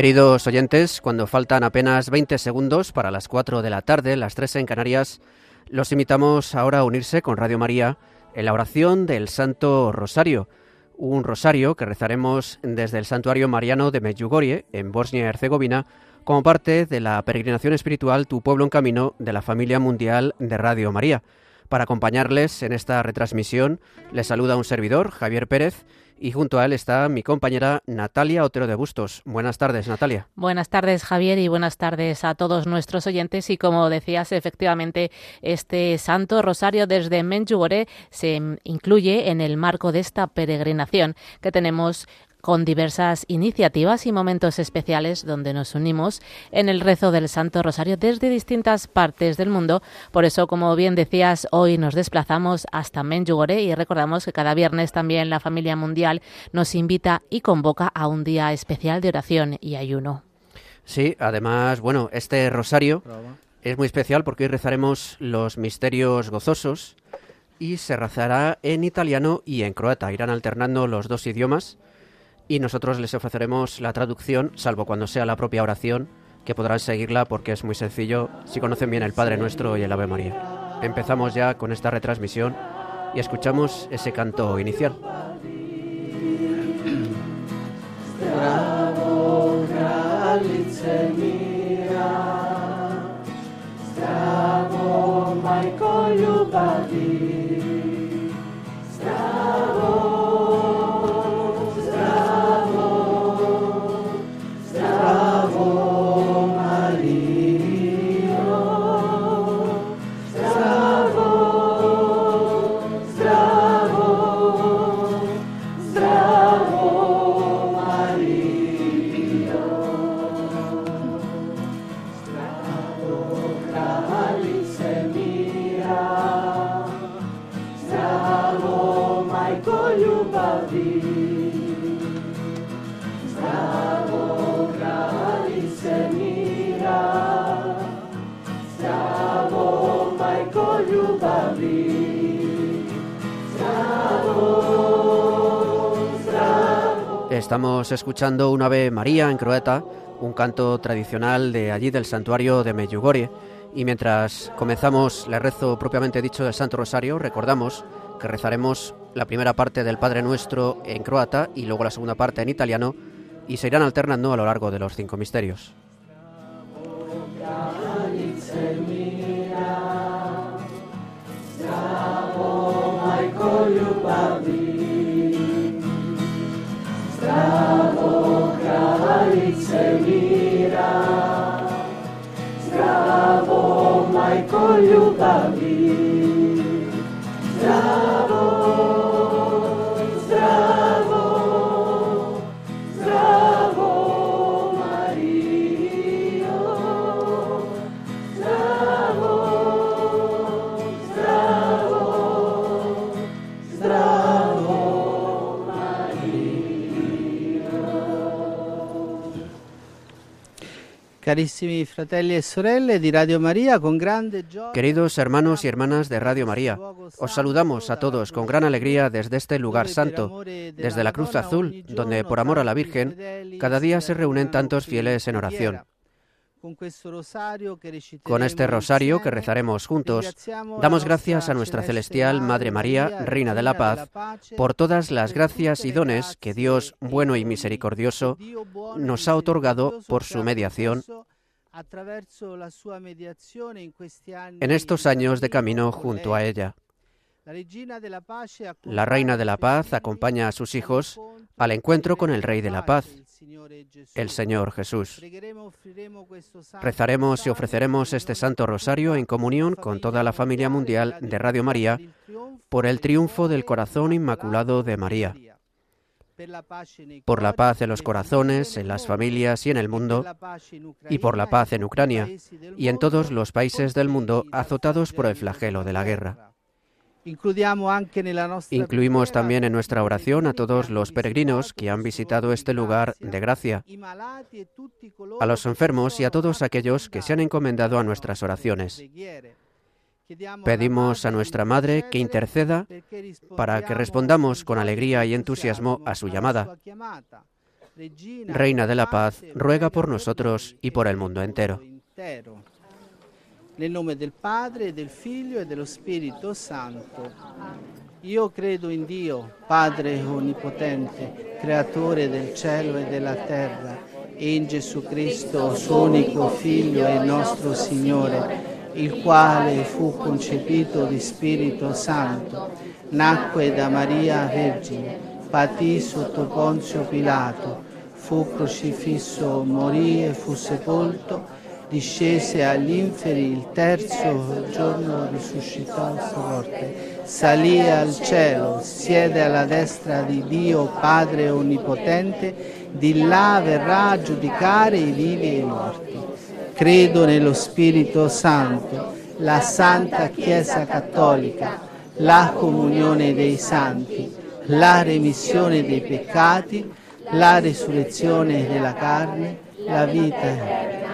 Queridos oyentes, cuando faltan apenas 20 segundos para las 4 de la tarde, las 3 en Canarias, los invitamos ahora a unirse con Radio María en la oración del Santo Rosario, un rosario que rezaremos desde el Santuario Mariano de Medjugorje, en Bosnia y Herzegovina, como parte de la peregrinación espiritual Tu Pueblo en Camino de la familia mundial de Radio María. Para acompañarles en esta retransmisión, les saluda un servidor, Javier Pérez, y junto a él está mi compañera Natalia Otero de Bustos. Buenas tardes, Natalia. Buenas tardes, Javier, y buenas tardes a todos nuestros oyentes. Y como decías, efectivamente, este Santo Rosario desde Menjugoré se incluye en el marco de esta peregrinación que tenemos con diversas iniciativas y momentos especiales donde nos unimos en el rezo del Santo Rosario desde distintas partes del mundo. Por eso, como bien decías, hoy nos desplazamos hasta Menjugorje y recordamos que cada viernes también la familia mundial nos invita y convoca a un día especial de oración y ayuno. Sí, además, bueno, este rosario es muy especial porque hoy rezaremos los misterios gozosos y se rezará en italiano y en croata. Irán alternando los dos idiomas y nosotros les ofreceremos la traducción, salvo cuando sea la propia oración, que podrán seguirla porque es muy sencillo si conocen bien el Padre Nuestro y el Ave María. Empezamos ya con esta retransmisión y escuchamos ese canto inicial. Estamos escuchando una Ave María en croata, un canto tradicional de allí del santuario de Međugorje Y mientras comenzamos el rezo propiamente dicho del Santo Rosario, recordamos que rezaremos la primera parte del Padre Nuestro en croata y luego la segunda parte en italiano y se irán alternando a lo largo de los cinco misterios. мира, Zdravou majko ljubavi, zdravou E Queridos e hermanos y hermanas de Radio María, os saludamos a todos con gran alegría desde este lugar santo, desde la Cruz Azul, donde por amor a la Virgen, cada día se reúnen tantos fieles en oración. Con este rosario que rezaremos juntos, damos gracias a nuestra celestial Madre María, Reina de la Paz, por todas las gracias y dones que Dios bueno y misericordioso nos ha otorgado por su mediación en estos años de camino e junto a ella. La Reina de la Paz acompaña a sus hijos al encuentro con el Rey de la Paz, el Señor Jesús. Rezaremos y ofreceremos este Santo Rosario en comunión con toda la familia mundial de Radio María por el triunfo del corazón inmaculado de María, por la paz en los corazones, en las familias y en el mundo, y por la paz en Ucrania y en todos los países del mundo azotados por el flagelo de la guerra. Incluimos también en nuestra oración a todos los peregrinos que han visitado este lugar de gracia, a los enfermos y a todos aquellos que se han encomendado a nuestras oraciones. Pedimos a nuestra Madre que interceda para que respondamos con alegría y entusiasmo a su llamada. Reina de la Paz, ruega por nosotros y por el mundo entero. Nel nome del Padre, del Figlio e dello Spirito Santo. Io credo in Dio, Padre Onnipotente, Creatore del cielo e della terra, e in Gesù Cristo, suo unico Figlio e nostro Signore, il quale fu concepito di Spirito Santo, nacque da Maria Vergine, patì sotto Ponzio Pilato, fu crocifisso, morì e fu sepolto discese agli inferi, il terzo giorno risuscitò forte, salì al cielo, siede alla destra di Dio Padre Onnipotente, di là verrà a giudicare i vivi e i morti. Credo nello Spirito Santo, la Santa Chiesa Cattolica, la comunione dei santi, la remissione dei peccati, la resurrezione della carne, la vita eterna.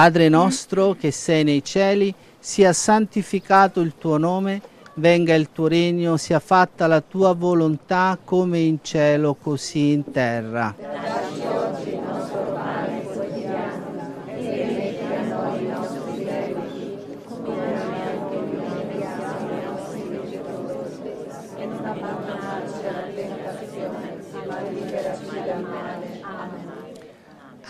Padre nostro che sei nei cieli, sia santificato il tuo nome, venga il tuo regno, sia fatta la tua volontà come in cielo, così in terra. Grazie.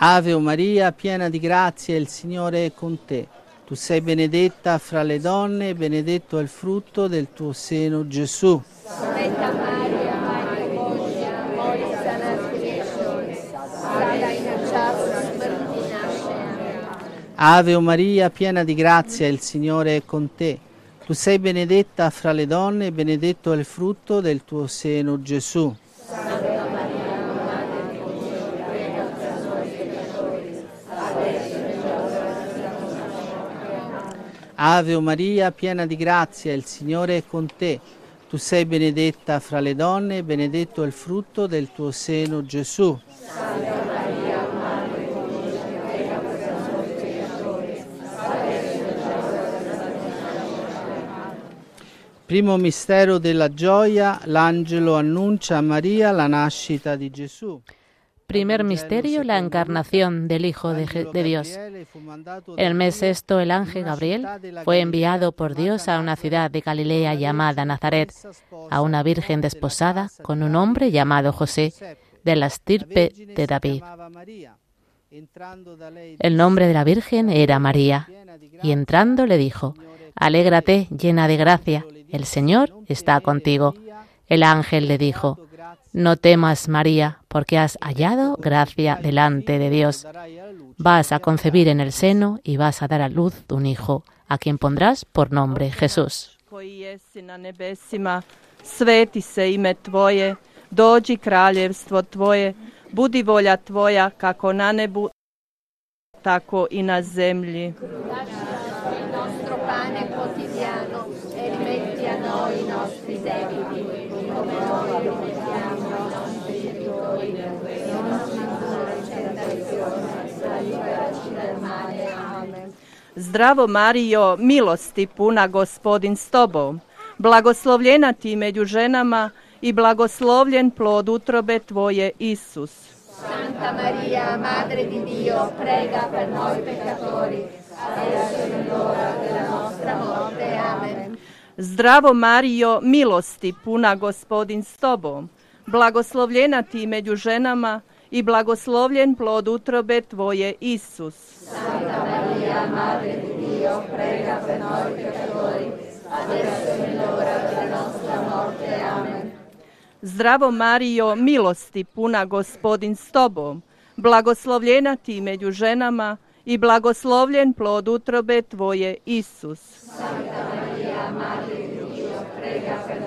Ave o Maria, piena di grazia, il Signore è con te. Tu sei benedetta fra le donne e benedetto è il frutto del tuo seno, Gesù. Santa Maria, Madre Bogia, Moglie Sanat Santa Ave o Maria, piena di grazia, il Signore è con te. Tu sei benedetta fra le donne e benedetto è il frutto del tuo seno, Gesù. Santa Ave Maria, piena di grazia, il Signore è con te. Tu sei benedetta fra le donne, e benedetto è il frutto del tuo seno, Gesù. Santa Maria, Madre di Dio, prega per i nostri peccatori, adesso è la nostra Primo mistero della gioia, l'angelo annuncia a Maria la nascita di Gesù. Primer misterio, la encarnación del Hijo de, Dios. el mes esto el ángel Gabriel fue enviado por Dios a una ciudad de Galilea llamada Nazaret, a una virgen desposada con un hombre llamado José, de la estirpe de David. El nombre de la Virgen era María, y entrando le dijo, Alégrate llena de gracia, el Señor está contigo. El ángel le dijo, no temas, María, porque has hallado gracia delante de Dios. Vas a concebir en el seno y vas a dar a luz un hijo, a quien pondrás por nombre Jesús. Zdravo Mario, milosti puna gospodin s tobom. Blagoslovljena ti među ženama i blagoslovljen plod utrobe tvoje Isus. Santa Maria, Madre di Dio, prega per noi peccatori, e della morte. Amen. Zdravo Mario, milosti puna gospodin s tobom. Blagoslovljena ti među ženama i blagoslovljen plod utrobe Tvoje, Isus. Santa Maria, Madre di Dio, prega per noi peccatori, adesso mi l'ora della nostra morte. Amen. Zdravo Mario, milosti puna gospodin s Tobom, blagoslovljena Ti među ženama i blagoslovljen plod utrobe Tvoje, Isus. Santa Maria, Madre di Dio, prega per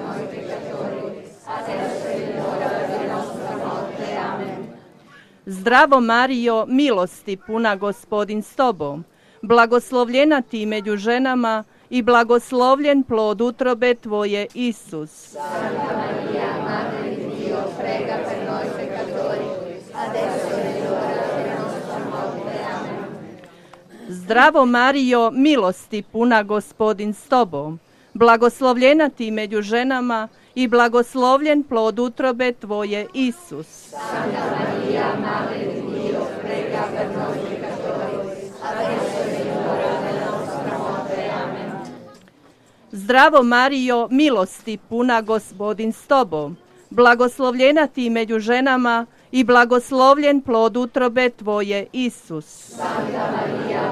Zdravo Mario, milosti puna gospodin s tobom, blagoslovljena ti među ženama i blagoslovljen plod utrobe tvoje Isus. Zdravo Mario, milosti puna gospodin s tobom, blagoslovljena ti među ženama i blagoslovljen plod utrobe Tvoje, Isus. Santa Maria, Zdravo Mario, milosti puna gospodin s Tobom, blagoslovljena Ti među ženama i blagoslovljen plod utrobe Tvoje, Isus. Santa Maria,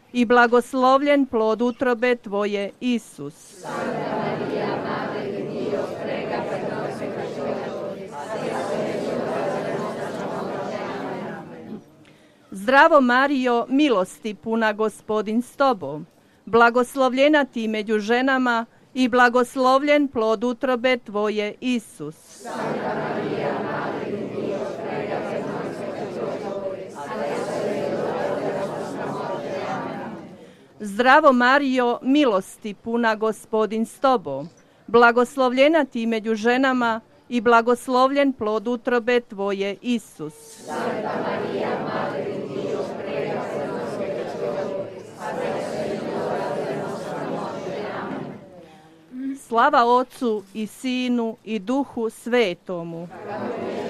i blagoslovljen plod utrobe Tvoje, Isus. Zdravo Mario, milosti puna gospodin s tobom, blagoslovljena ti među ženama i blagoslovljen plod utrobe Tvoje, Isus. Santa Zdravo Mario, milosti puna gospodin s tobom. Blagoslovljena ti među ženama i blagoslovljen plod utrobe tvoje, Isus. Santa Slava Ocu i Sinu i Duhu Svetomu. Amen.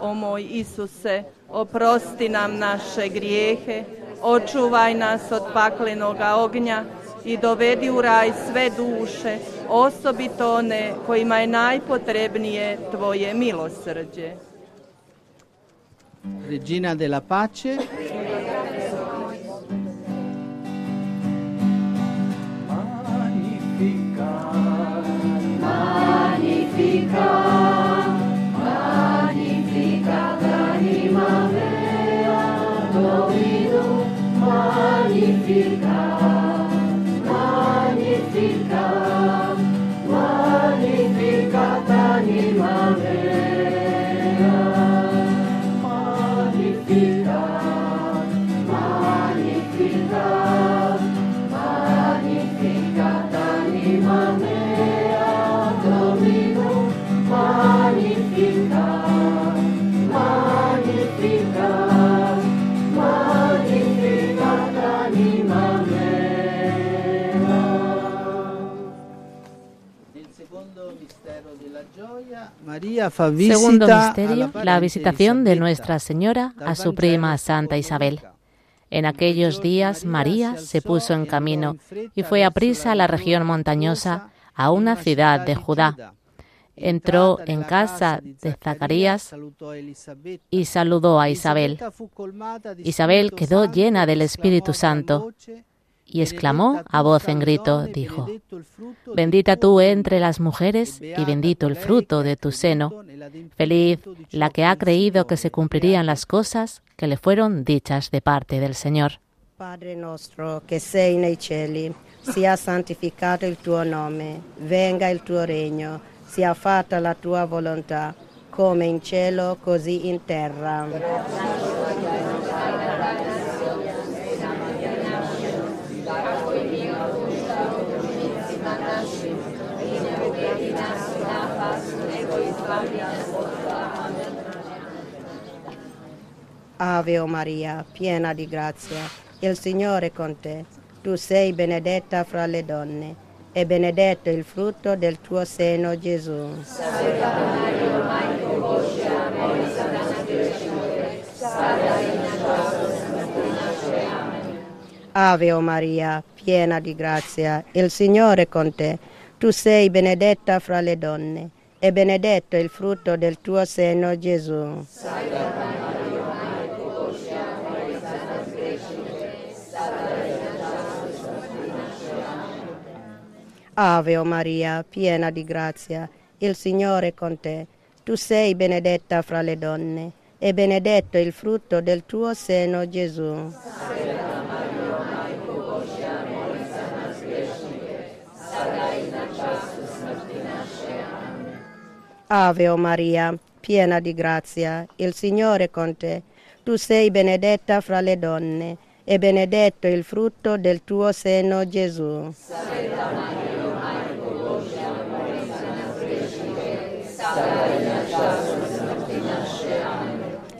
o moj Isuse, oprosti nam naše grijehe, očuvaj nas od paklenoga ognja i dovedi u raj sve duše, osobito one kojima je najpotrebnije Tvoje milosrđe. Regina della Pace. Magnifica, magnifica. Segundo misterio, la, la visitación de Nuestra Señora a su prima Santa Isabel. En aquellos días María se puso en camino y fue a prisa a la región montañosa, a una ciudad de Judá. Entró en casa de Zacarías y saludó a Isabel. Isabel quedó llena del Espíritu Santo y exclamó a voz en grito, dijo, Bendita tú entre las mujeres y bendito el fruto de tu seno. Feliz la que ha creído que se cumplirían las cosas que le fueron dichas de parte del Señor. Padre que que en el cielo, sea santificado el tu nombre, venga el tu reino, sea fatta la tua voluntad, como en cielo così in terra. Ave Maria, piena di grazia, il Signore è con te. Tu sei benedetta fra le donne e benedetto il frutto del tuo seno, Gesù. Santa Maria, Madre di Dio, noi sanati peccatori, salva il nostro Maria, piena di grazia, il Signore è con te. Tu sei benedetta fra le donne e benedetto il frutto del tuo seno, Gesù. Santa Maria, Ave o Maria, piena di grazia, il Signore è con te. Tu sei benedetta fra le donne e benedetto il frutto del tuo seno, Gesù. Ave o Maria, piena di grazia, il Signore è con te. Tu sei benedetta fra le donne e benedetto il frutto del tuo seno, Gesù. Santa Maria,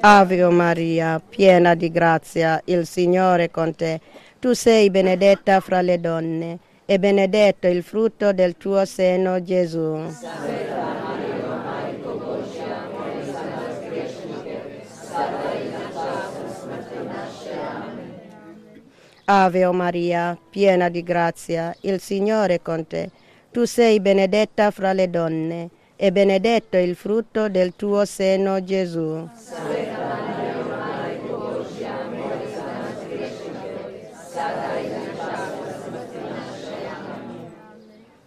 Ave Maria, piena di grazia, il Signore è con te. Tu sei benedetta fra le donne e benedetto il frutto del tuo seno, Gesù. Ave Maria, piena di grazia, il Signore è con te. Tu sei benedetta fra le donne e benedetto il frutto del tuo seno, Gesù.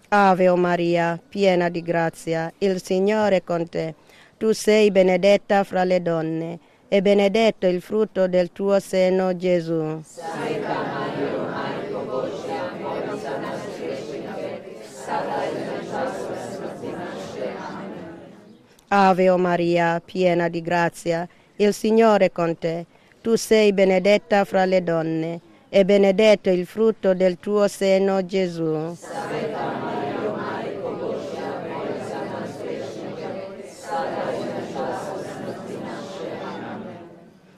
Ave o Maria, piena di grazia, il Signore è con te. Tu sei benedetta fra le donne, e benedetto il frutto del tuo seno, Gesù. Santa Maria, Ave o Maria, piena di grazia, il Signore è con te. Tu sei benedetta fra le donne e benedetto il frutto del tuo seno, Gesù.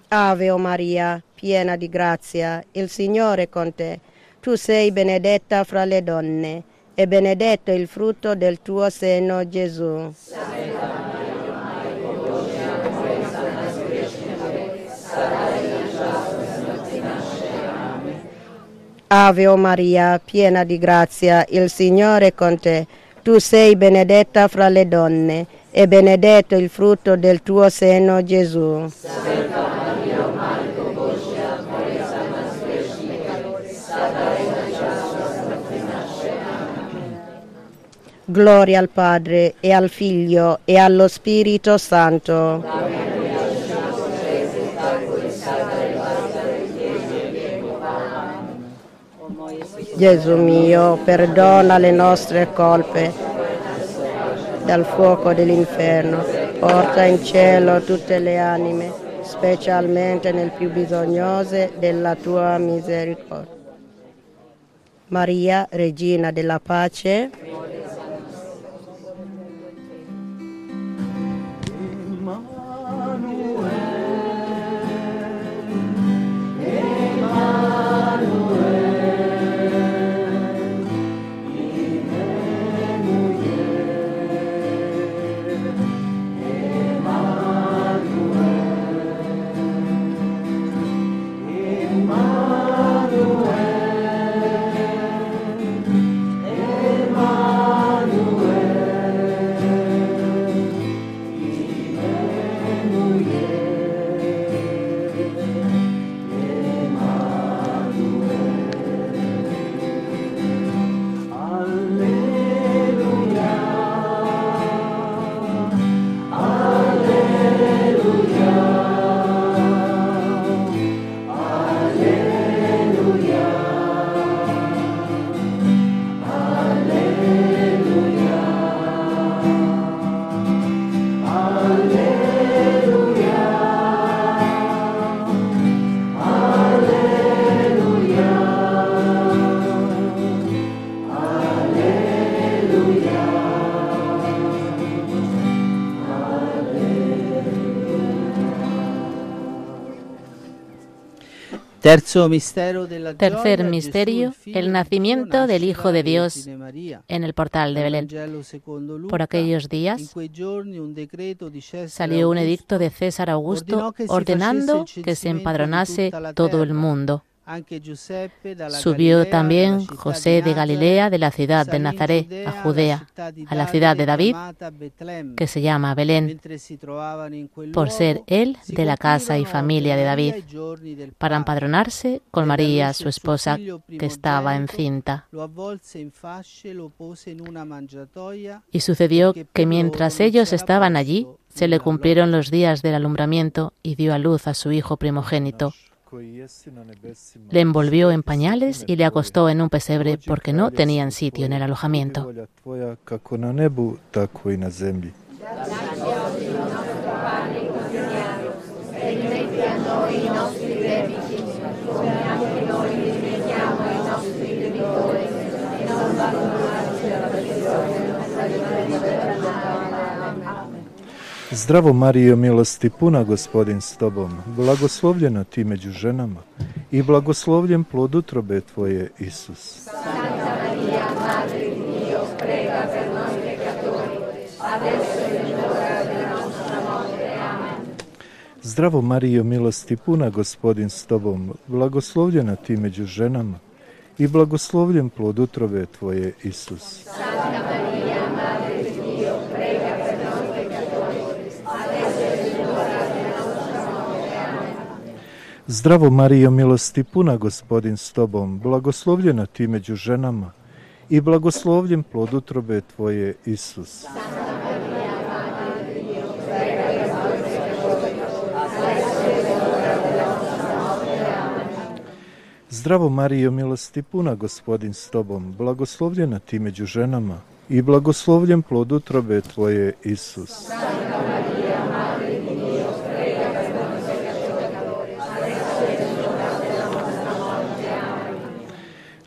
Ave o Maria, piena di grazia, il Signore è con te. Tu sei benedetta fra le donne e benedetto il frutto del tuo seno, Gesù. Santa Ave o Maria, piena di grazia, il Signore è con te. Tu sei benedetta fra le donne e benedetto il frutto del tuo seno, Gesù. Santa Maria, Madre Boscia, presa nas peccatori, Satana Gloria al Padre e al Figlio e allo Spirito Santo. Amen. Gesù mio, perdona le nostre colpe dal fuoco dell'inferno, porta in cielo tutte le anime, specialmente nel più bisognose della tua misericordia. Maria, Regina della Pace, Tercer misterio, el nacimiento del Hijo de Dios en el portal de Belén. Por aquellos días salió un edicto de César Augusto ordenando que se empadronase todo el mundo Subió también José de Galilea de la ciudad de Nazaret a Judea, a la ciudad de David, que se llama Belén, por ser él de la casa y familia de David, para empadronarse con María, su esposa, que estaba encinta. Y sucedió que mientras ellos estaban allí, se le cumplieron los días del alumbramiento y dio a luz a su hijo primogénito. Le envolvió en pañales y le acostó en un pesebre porque no tenían sitio en el alojamiento. Zdravo Marijo, milosti puna gospodin s tobom, blagoslovljena ti među ženama i blagoslovljen plod utrobe tvoje, Isus. Santa prega Zdravo Marijo, milosti puna gospodin s tobom, blagoslovljena ti među ženama i blagoslovljen plod utrobe tvoje, Isus. Santa Maria, Zdravo Marijo, milosti puna, gospodin s tobom, blagoslovljena ti među ženama i blagoslovljen plod utrobe tvoje, Isus. Zdravo Marijo, milosti puna, gospodin s tobom, blagoslovljena ti među ženama i blagoslovljen plod utrobe tvoje, Isus.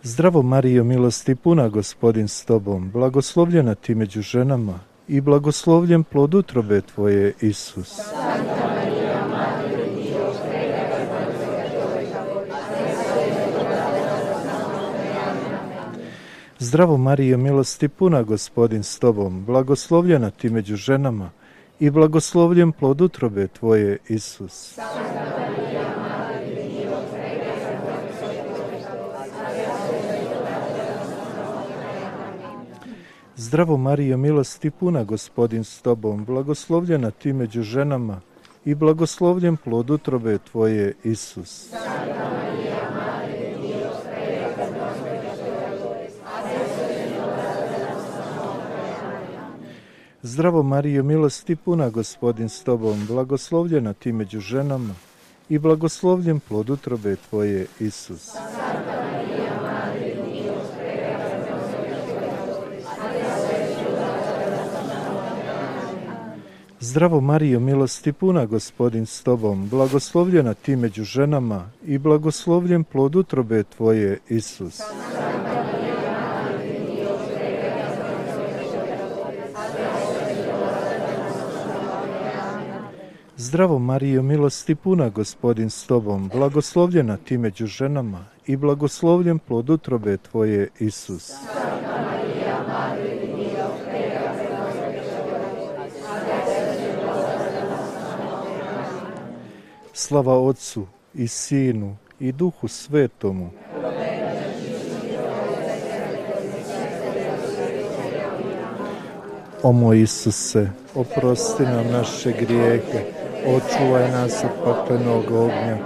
Zdravo Marijo, milosti puna, gospodin s tobom, blagoslovljena ti među ženama i blagoslovljen plod utrobe tvoje, Isus. Zdravo Marijo, milosti puna, gospodin s tobom, blagoslovljena ti među ženama i blagoslovljen plod utrobe tvoje, Isus. Santa Maria, Zdravo Marijo, milosti puna, gospodin s tobom, blagoslovljena ti među ženama i blagoslovljen plod utrobe tvoje, Isus. Zdravo Marijo, milosti puna, gospodin s tobom, blagoslovljena ti među ženama i blagoslovljen plod utrobe tvoje, Isus. Zdravo mario milosti puna, gospodin s tobom, blagoslovljena ti među ženama i blagoslovljen plod utrobe tvoje, Isus. Zdravo Marijo, milosti puna, gospodin s tobom, blagoslovljena ti među ženama i blagoslovljen plod utrobe tvoje, Isus. Slava Otcu i Sinu i Duhu Svetomu. O moj Isuse, oprosti nam naše grijehe, očuvaj nas od paklenog ognja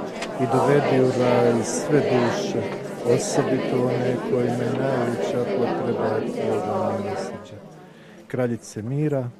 i dovedi u raj sve duše, osobito one kojima je najveća potreba Kraljice mira,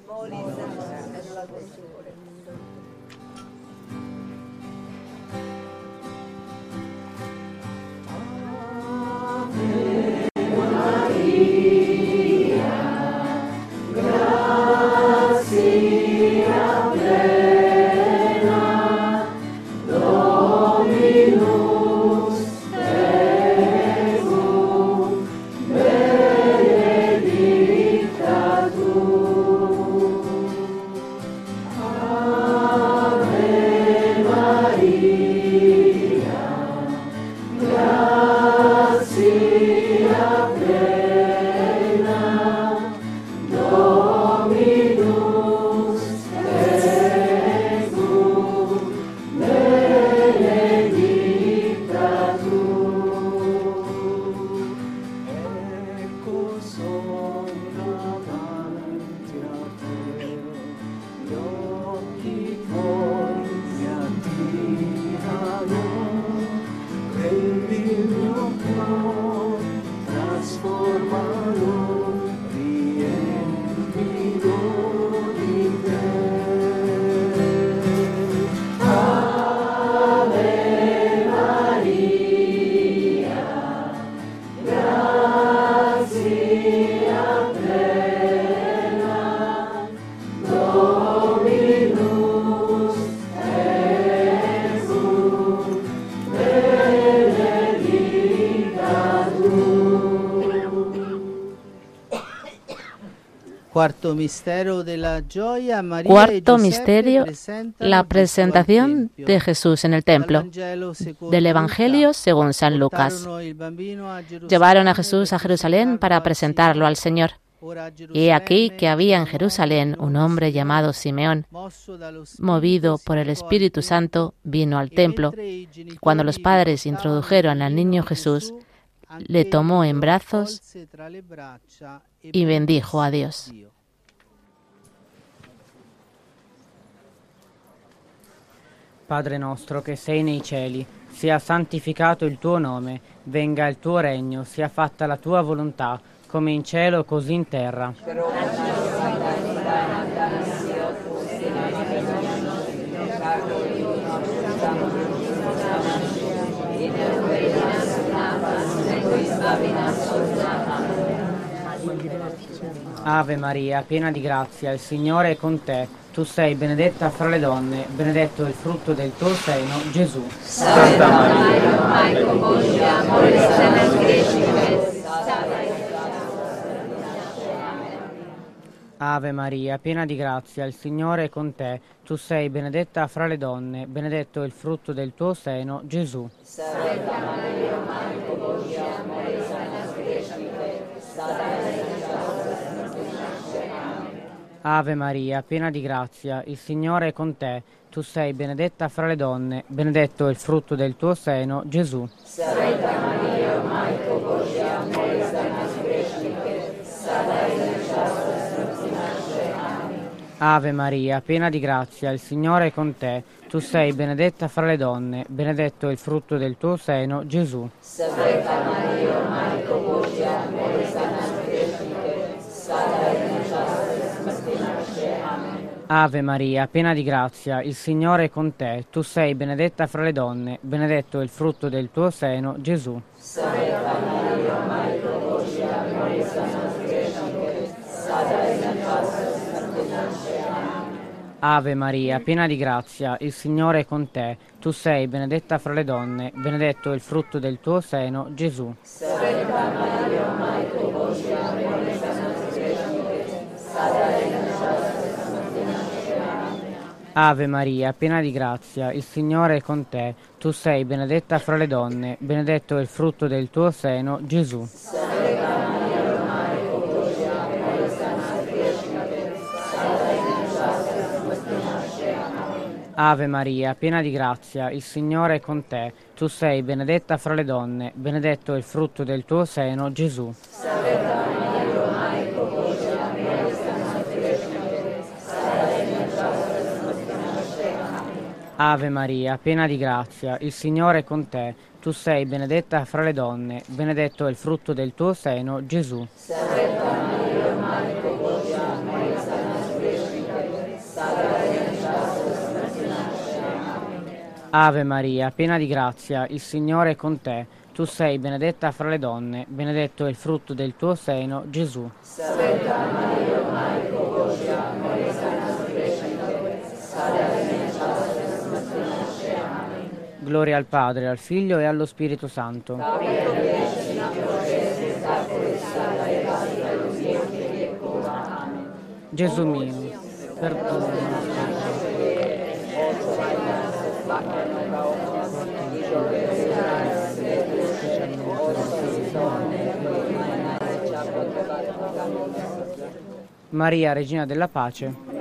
Cuarto misterio la la presentación de Jesús en el templo del Evangelio según San Lucas. Llevaron a Jesús a Jerusalén para presentarlo al Señor. Y aquí que había en Jerusalén un hombre llamado Simeón, movido por el Espíritu Santo, vino al templo. Cuando los padres introdujeron al niño Jesús, le tomó en brazos y bendijo a Dios. Padre nostro che sei nei cieli, sia santificato il tuo nome, venga il tuo regno, sia fatta la tua volontà, come in cielo così in terra. Ave Maria, piena di grazia, il Signore è con te. Tu sei benedetta fra le donne, benedetto il frutto del tuo seno, Gesù. Santa Maria, Madre con Dio, amore sana e Ave Maria, piena di grazia, il Signore è con te. Tu sei benedetta fra le donne, benedetto il frutto del tuo seno, Gesù. Santa Maria, Madre con amore sana e Ave Maria, piena di grazia, il Signore è con te. Tu sei benedetta fra le donne, benedetto è il frutto del tuo seno, Gesù. Santa Maria, Matko Božja, moli za nas gresznike, sada i nel často smrti Ave Maria, piena di grazia, il Signore è con te. Tu sei benedetta fra le donne, benedetto è il frutto del tuo seno, Gesù. Santa Maria, Matko Božja, Ave Maria, piena di grazia, il Signore è con te. Tu sei benedetta fra le donne, benedetto è il frutto del tuo seno, Gesù. Santa Maria, Madre Voce, Maria Santa Ave Maria, piena di grazia, il Signore è con te. Tu sei benedetta fra le donne, benedetto è il frutto del tuo seno, Gesù. Santa Maria, Madre Voce, amore, Maria Santa Ave Maria, piena di grazia, il Signore è con te. Tu sei benedetta fra le donne, benedetto è il frutto del tuo seno, Gesù. Ave Maria, piena di grazia, il Signore è con te. Tu sei benedetta fra le donne, benedetto è il frutto del tuo seno, Gesù. Salve Maria, Ave Maria, piena di grazia, il Signore è con te. Tu sei benedetta fra le donne, benedetto è il frutto del tuo seno, Gesù. Santa Maria, Madre di Dio, Maria Santa Maria, Santa Ave Maria, piena di grazia, il Signore è con te. Tu sei benedetta fra le donne, benedetto è il frutto del tuo seno, Gesù. Santa Maria, Madre di Dio, Maria Gloria al Padre, al Figlio e allo Spirito Santo. Gesù mio, perdona. Maria, Regina della Pace.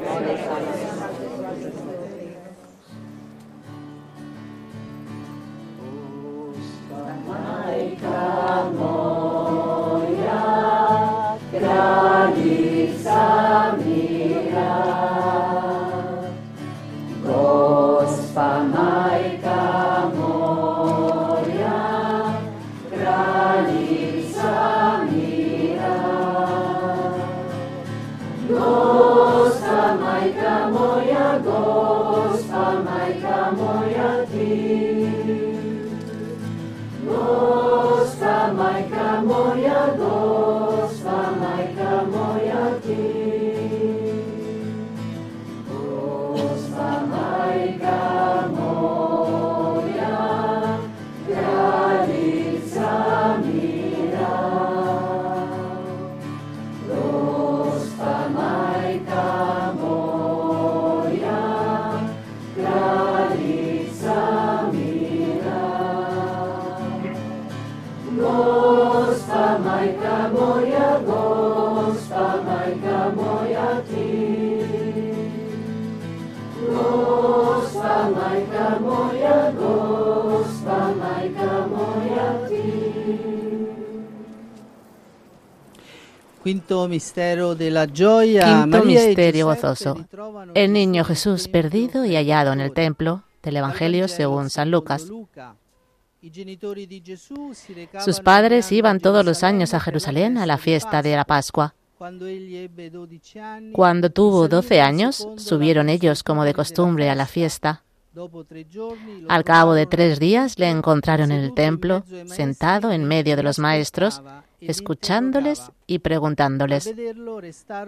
Quinto misterio gozoso. El niño Jesús perdido y hallado en el templo del Evangelio según San Lucas. Sus padres iban todos los años a Jerusalén a la fiesta de la Pascua. Cuando tuvo doce años, subieron ellos como de costumbre a la fiesta. Al cabo de tres días le encontraron en el templo, sentado en medio de los maestros, escuchándoles y preguntándoles.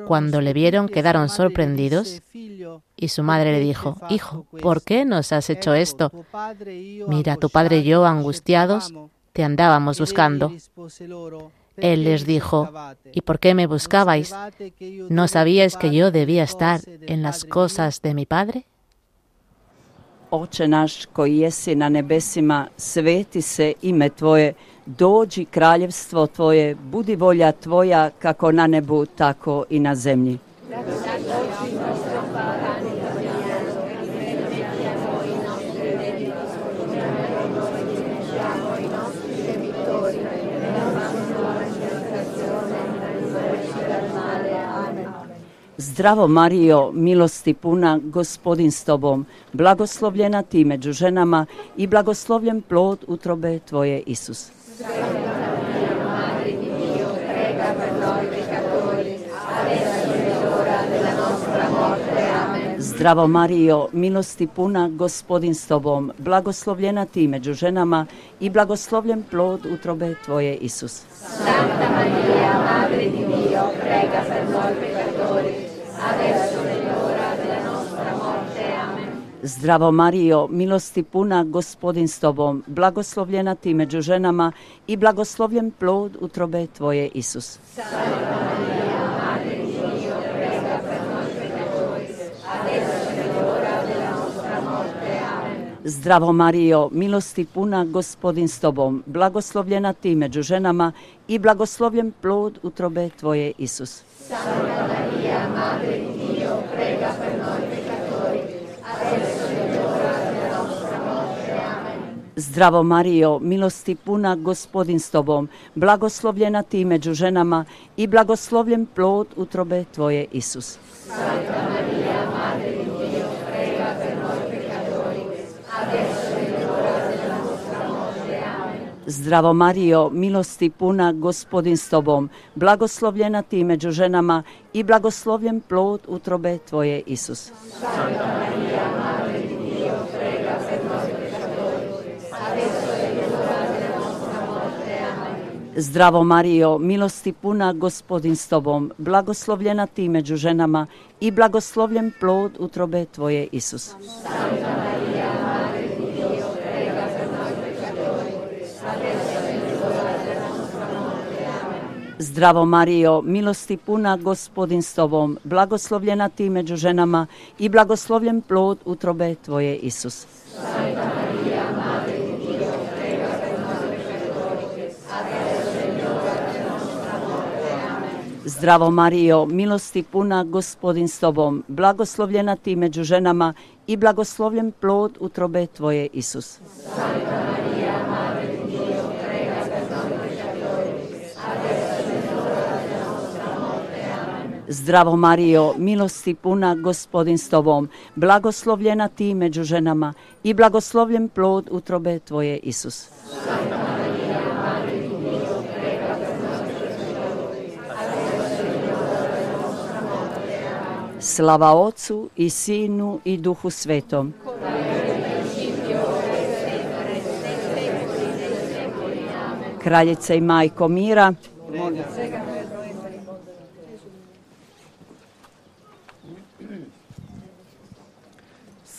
Cuando le vieron quedaron sorprendidos y su madre le dijo, Hijo, ¿por qué nos has hecho esto? Mira, tu padre y yo, angustiados, te andábamos buscando. Él les dijo, ¿y por qué me buscabais? ¿No sabíais que yo debía estar en las cosas de mi padre? Oče naš koji jesi na nebesima, sveti se ime Tvoje, dođi kraljevstvo Tvoje, budi volja Tvoja kako na nebu, tako i na zemlji. Zdravo Mario, milosti puna, gospodin s tobom, blagoslovljena ti među ženama i blagoslovljen plod utrobe tvoje Isus. Zdravo Mario, milosti puna, gospodin s tobom, blagoslovljena ti među ženama i blagoslovljen plod utrobe tvoje Isus. Santa Maria, Madre di Dio, prega per noi adesso nell'ora della nostra morte. Amen. Zdravo Marijo, milosti puna, gospodin s tobom, blagoslovljena ti među ženama i blagoslovljen plod utrobe tvoje, Isus. Zdravo Marijo, milosti puna, gospodin s tobom, blagoslovljena ti među ženama i blagoslovljen plod utrobe tvoje, Isus. Santa Maria, Madre di Dio, prega per noi peccatori, adesso è l'ora della nostra morte. Amen. Zdravo Mario, milosti puna, gospodin s tobom, blagoslovljena ti među ženama i blagoslovljen plod utrobe tvoje, Isus. Santa Maria, Zdravo Mario, milosti puna, gospodin s tobom, blagoslovljena ti među ženama i blagoslovljen plod utrobe tvoje Isus. Zdravo Mario, milosti puna, gospodin s tobom, blagoslovljena ti među ženama i blagoslovljen plod utrobe tvoje Isus. Zdravo Mario, milosti puna, gospodin s tobom, blagoslovljena ti među ženama i blagoslovljen plod utrobe tvoje Isus. Zdravo Mario, milosti puna, gospodin s tobom, blagoslovljena ti među ženama i blagoslovljen plod utrobe tvoje Isus. Marija, Zdravo Mario, milosti puna, gospodin s tobom, blagoslovljena ti među ženama i blagoslovljen plod utrobe tvoje Isus. Slava Ocu i Sinu i Duhu Svetom. Kraljica i majko mira, molim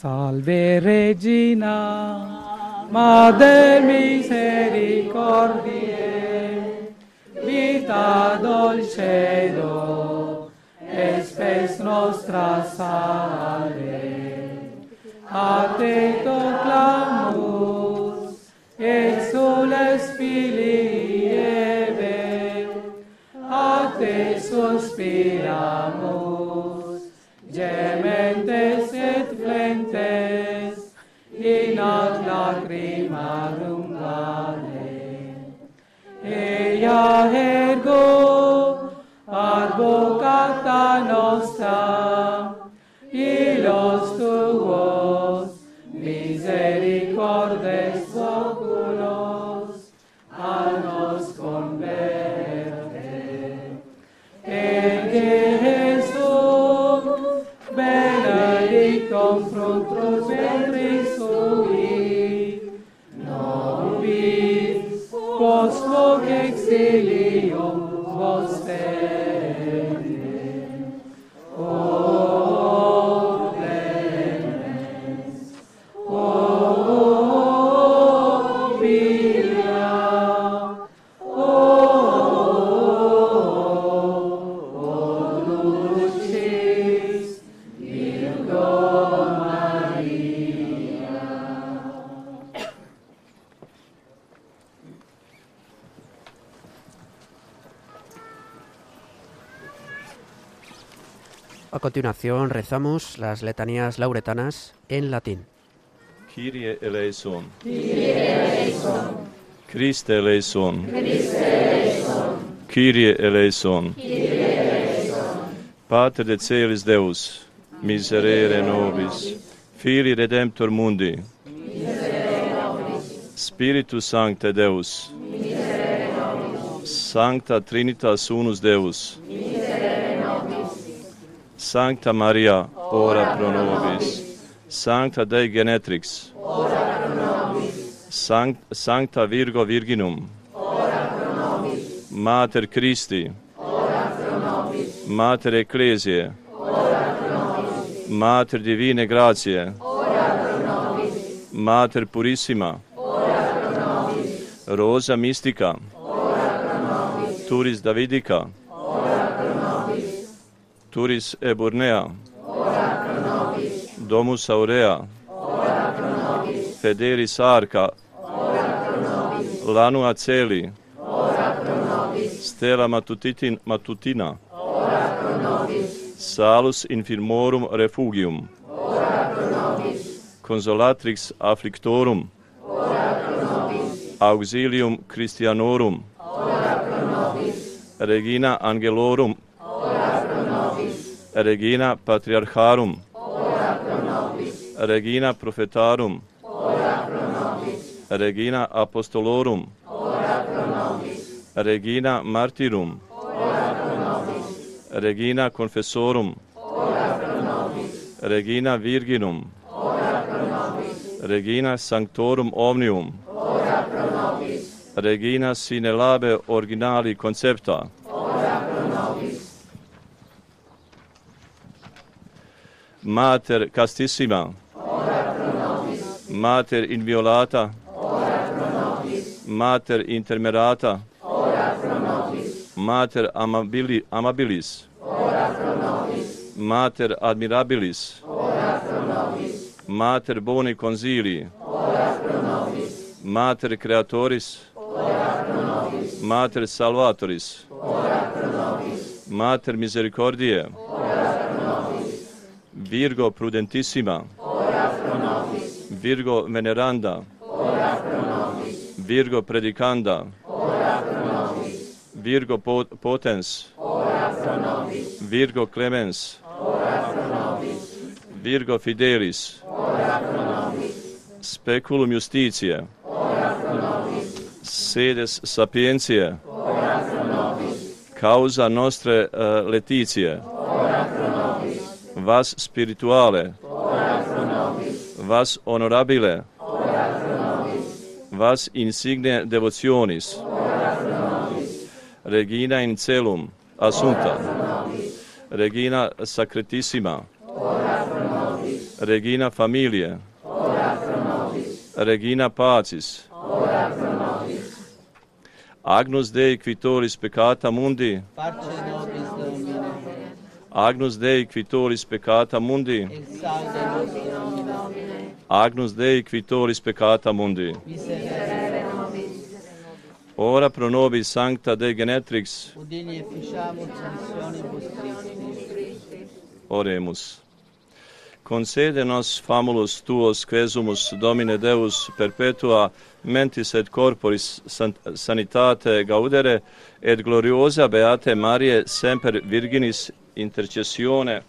Salve Regina, Madre misericordie, vita dolcedo, espes nostra salve. A te toclamus, exules filii Eve, a te suspiramus, gemente lacrima adungare. Ea ergo vos voc exilium vos continuación rezamos las letanías lauretanas en latín. Kyrie eleison. Kyrie eleison. Christe eleison. Christe eleison. Kyrie eleison. eleison. Pater de celis Deus, miserere nobis, Fili redemptor mundi. Miserere nobis. Spiritus Sancte Deus. Miserere nobis. Sancta Trinitas Unus Deus. Miserere Sancta Maria, ora pro nobis. Sancta Dei Genetrix, ora pro nobis. Sancta Virgo Virginum, ora pro nobis. Mater Christi, ora pro nobis. Mater Ecclesiae, ora pro nobis. Mater Divine Gratiae, ora pro nobis. Mater Purissima, ora pro nobis. Rosa Mystica, ora pro nobis. Turis Davidica, ora turis eburnea. Ora pro nobis. Domus aurea. Ora pro nobis. Federis arca. Ora pro nobis. Lanua Celi, Ora pro nobis. Stella matutitin matutina. Ora pro nobis. Salus infirmorum refugium. Ora pro nobis. Consolatrix afflictorum. Ora pro nobis. Auxilium Christianorum. Ora pro nobis. Regina angelorum Regina Patriarcharum Ora pro nobis Regina Prophetarum Ora pro nobis Regina Apostolorum Ora pro nobis Regina Martyrum Ora pro nobis Regina Confessorum Ora pro nobis Regina Virginum Ora pro nobis Regina Sanctorum Omnium Ora pro nobis Regina Sine Labe Originali Concepta Mater castissima, ora pro nobis. Mater inviolata, ora pro nobis. Mater intermerata, ora pro nobis. Mater amabili, amabilis, ora pro nobis. Mater admirabilis, ora pro nobis. Mater boni consili, ora pro nobis. Mater creatoris, ora pro nobis. Mater salvatoris, ora pro nobis. Mater misericordiae, Virgo prudentissima. Ora pro nobis. Virgo veneranda. Ora pro nobis. Virgo predicanda. Ora pro nobis. Virgo potens. Ora pro nobis. Virgo clemens. Ora pro nobis. Virgo fidelis. Ora pro nobis. Speculum justitiae. Ora pro nobis. Sedes sapientiae. Ora pro nobis. Causa nostre uh, vas spirituale. Ora pro nobis. Vas honorabile. Ora pro nobis. Vas insigne devotionis. Ora pro nobis. Regina in celum assunta. Ora pro nobis. Regina sacratissima. Ora pro nobis. Regina familiae. Ora pro nobis. Regina pacis. Ora pro nobis. Agnus Dei quitoris peccata mundi. Pace Agnus Dei quitoris peccata mundi. Agnus Dei quitoris peccata mundi. Ora pro nobis sancta de genetrix. Oremus. Concede nos famulus tuos quesumus Domine Deus perpetua mentis et corporis sanitate gaudere et gloriosa beate Marie semper virginis intercessione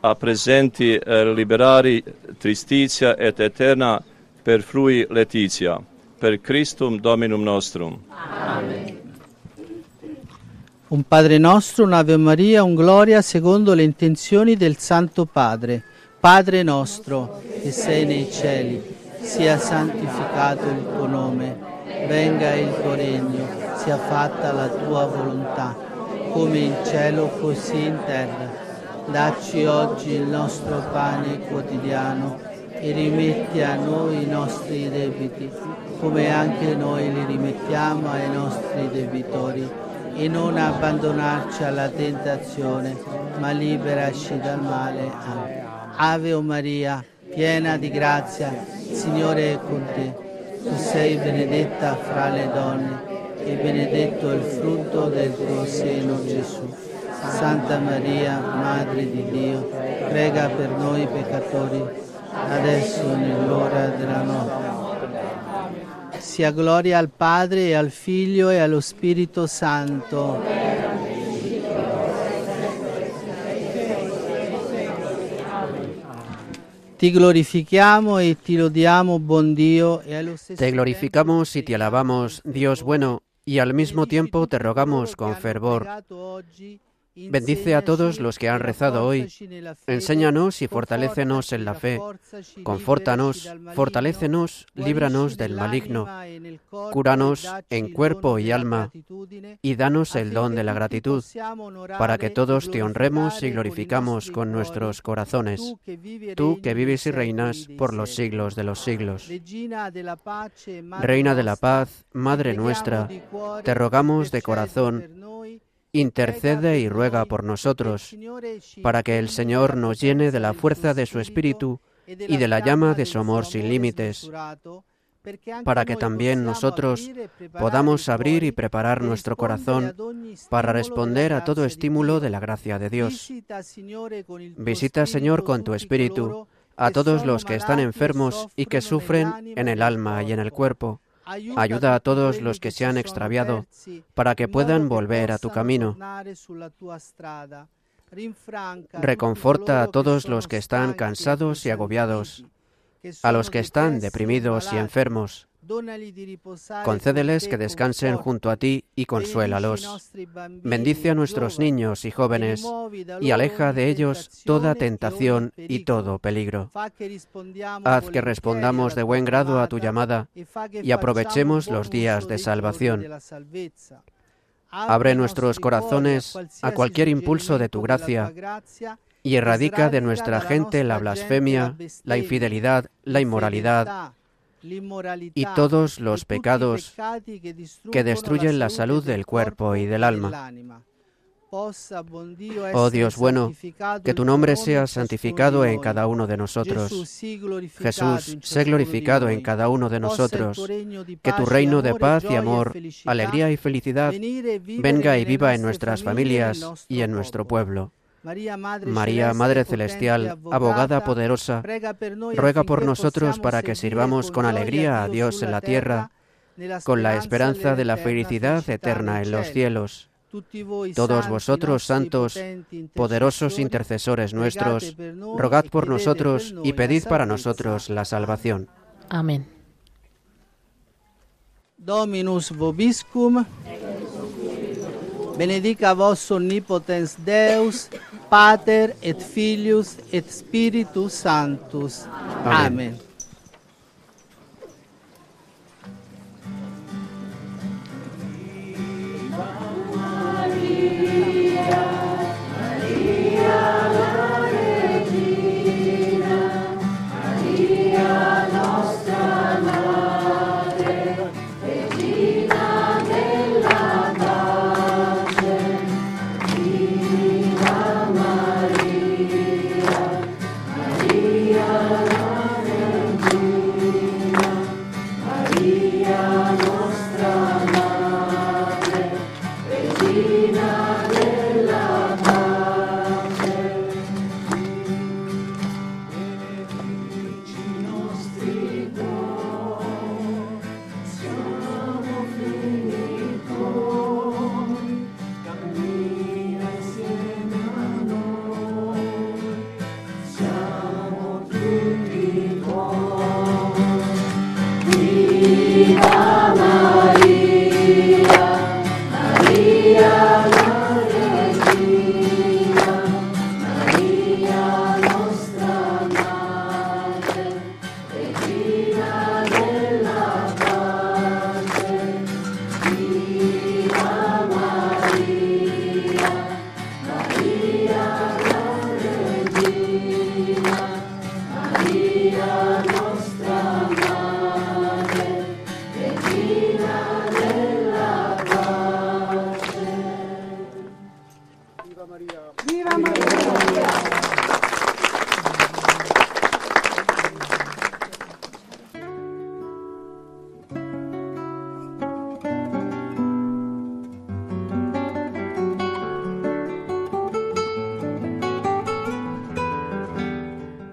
a presenti eh, liberari tristizia et eterna per frui letizia, per Christum Dominum nostrum. Amen. Un Padre nostro, un'Ave Maria, un Gloria secondo le intenzioni del Santo Padre. Padre nostro, che sei nei cieli, sia santificato il tuo nome, venga il tuo regno sia fatta la tua volontà, come in cielo così in terra. Dacci oggi il nostro pane quotidiano e rimetti a noi i nostri debiti, come anche noi li rimettiamo ai nostri debitori. E non abbandonarci alla tentazione, ma liberaci dal male. Amen. Ave o Maria, piena di grazia, Signore è con te. Tu sei benedetta fra le donne e benedetto il frutto del tuo seno, Gesù. Santa Maria, Madre di Dio, prega per noi peccatori, adesso e nell'ora della notte. Sia gloria al Padre e al Figlio e allo Spirito Santo. Ti glorifichiamo e ti lodiamo, buon Dio. Te glorificamos y te alabamos, Dios bueno Y al mismo tiempo te rogamos con fervor Bendice a todos los que han rezado hoy. Enséñanos y fortalécenos en la fe. Confórtanos, fortalécenos, líbranos del maligno. Cúranos en cuerpo y alma y danos el don de la gratitud para que todos te honremos y glorificamos con nuestros corazones. Tú que vives y reinas por los siglos de los siglos. Reina de la paz, Madre nuestra, te rogamos de corazón intercede y ruega por nosotros, para que el Señor nos llene de la fuerza de su Espíritu y de la llama de su amor sin límites, para que también nosotros podamos abrir y preparar nuestro corazón para responder a todo estímulo de la gracia de Dios. Visita, Señor, con tu Espíritu a todos los que están enfermos y que sufren en el alma y en el cuerpo Ayuda a todos los que se han extraviado para que puedan volver a tu camino. Reconforta a todos los que están cansados y agobiados, a los que están deprimidos y enfermos, Concédeles que descansen junto a ti y consuélalos. Bendice a nuestros niños y jóvenes y aleja de ellos toda tentación y todo peligro. Haz que respondamos de buen grado a tu llamada y aprovechemos los días de salvación. Abre nuestros corazones a cualquier impulso de tu gracia y erradica de nuestra gente la blasfemia, la infidelidad, la inmoralidad y todos los pecados que destruyen la salud del cuerpo y del alma. Oh Dios bueno, que tu nombre sea santificado en cada uno de nosotros. Jesús, sé glorificado en cada uno de nosotros. Que tu reino de paz y amor, alegría y felicidad venga y viva en nuestras familias y en nuestro pueblo. María, Madre, Celestial, abogada poderosa, ruega por nosotros para que sirvamos con alegría a Dios en la tierra, con la esperanza de la felicidad eterna en los cielos. Todos vosotros, santos, poderosos intercesores nuestros, e rogad por nosotros y pedid para nosotros la salvación. Amén. Dominus vobiscum. Benedica vos omnipotens Deus, Pater et Filhos et Spiritus Sanctus. Amém. Amém.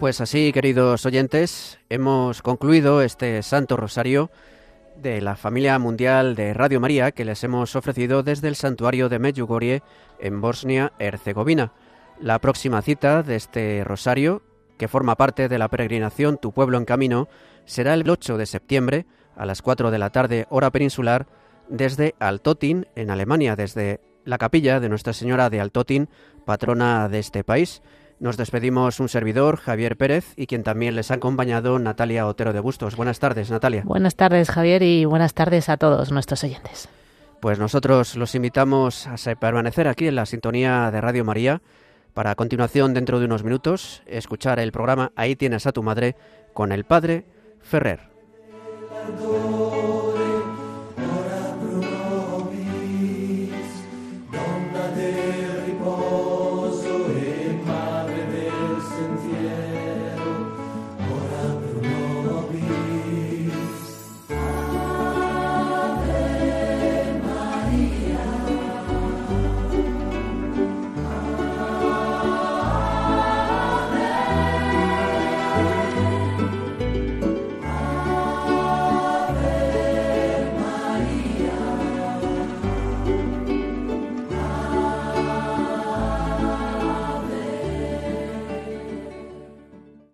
pues así, queridos oyentes, hemos concluido este Santo Rosario de la familia mundial de Radio María que les hemos ofrecido desde el santuario de Medjugorje en Bosnia-Herzegovina. La próxima cita de este Rosario, que forma parte de la peregrinación Tu Pueblo en Camino, será el 8 de septiembre a las 4 de la tarde hora peninsular desde Altotin, en Alemania, desde la capilla de Nuestra Señora de Altotin, patrona de este país. Nos despedimos un servidor, Javier Pérez, y quien también les ha acompañado, Natalia Otero de Bustos. Buenas tardes, Natalia. Buenas tardes, Javier, y buenas tardes a todos nuestros oyentes. Pues nosotros los invitamos a permanecer aquí en la sintonía de Radio María para a continuación, dentro de unos minutos, escuchar el programa Ahí tienes a tu madre con el padre Ferrer.